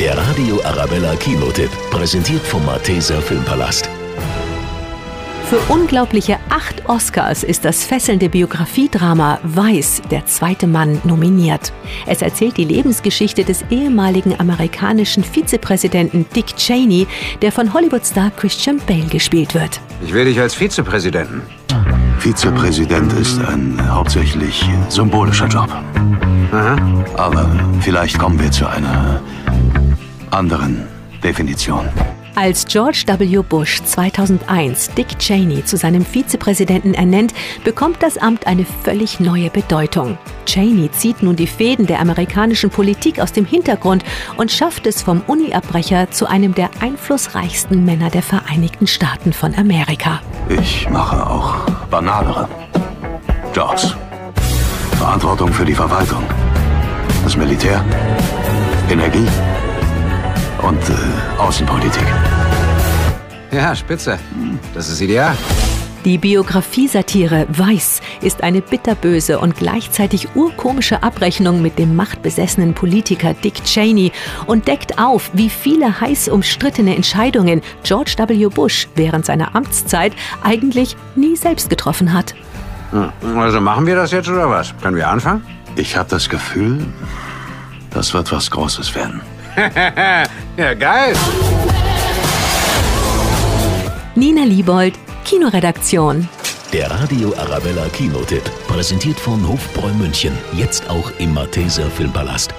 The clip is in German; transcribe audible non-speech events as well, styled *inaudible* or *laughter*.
Der Radio Arabella Kinotipp, präsentiert vom Malteser Filmpalast. Für unglaubliche acht Oscars ist das fesselnde Biografiedrama Weiß, der zweite Mann, nominiert. Es erzählt die Lebensgeschichte des ehemaligen amerikanischen Vizepräsidenten Dick Cheney, der von Hollywoodstar Christian Bale gespielt wird. Ich will dich als Vizepräsidenten. Vizepräsident ist ein hauptsächlich symbolischer Job. Aha. Aber vielleicht kommen wir zu einer anderen Definition. Als George W. Bush 2001 Dick Cheney zu seinem Vizepräsidenten ernennt, bekommt das Amt eine völlig neue Bedeutung. Cheney zieht nun die Fäden der amerikanischen Politik aus dem Hintergrund und schafft es vom Uni-Abbrecher zu einem der einflussreichsten Männer der Vereinigten Staaten von Amerika. Ich mache auch banalere Jobs. Verantwortung für die Verwaltung, das Militär, Energie und äh, Außenpolitik. Ja, spitze. Das ist ideal. Die Biografiesatire Weiß ist eine bitterböse und gleichzeitig urkomische Abrechnung mit dem machtbesessenen Politiker Dick Cheney und deckt auf, wie viele heiß umstrittene Entscheidungen George W. Bush während seiner Amtszeit eigentlich nie selbst getroffen hat. Hm, Also machen wir das jetzt oder was? Können wir anfangen? Ich habe das Gefühl, das wird was Großes werden. *laughs* Ja, geil. Nina Liebold, Kinoredaktion. Der Radio Arabella Kinotipp, präsentiert von Hofbräu München, jetzt auch im Malteser Filmpalast.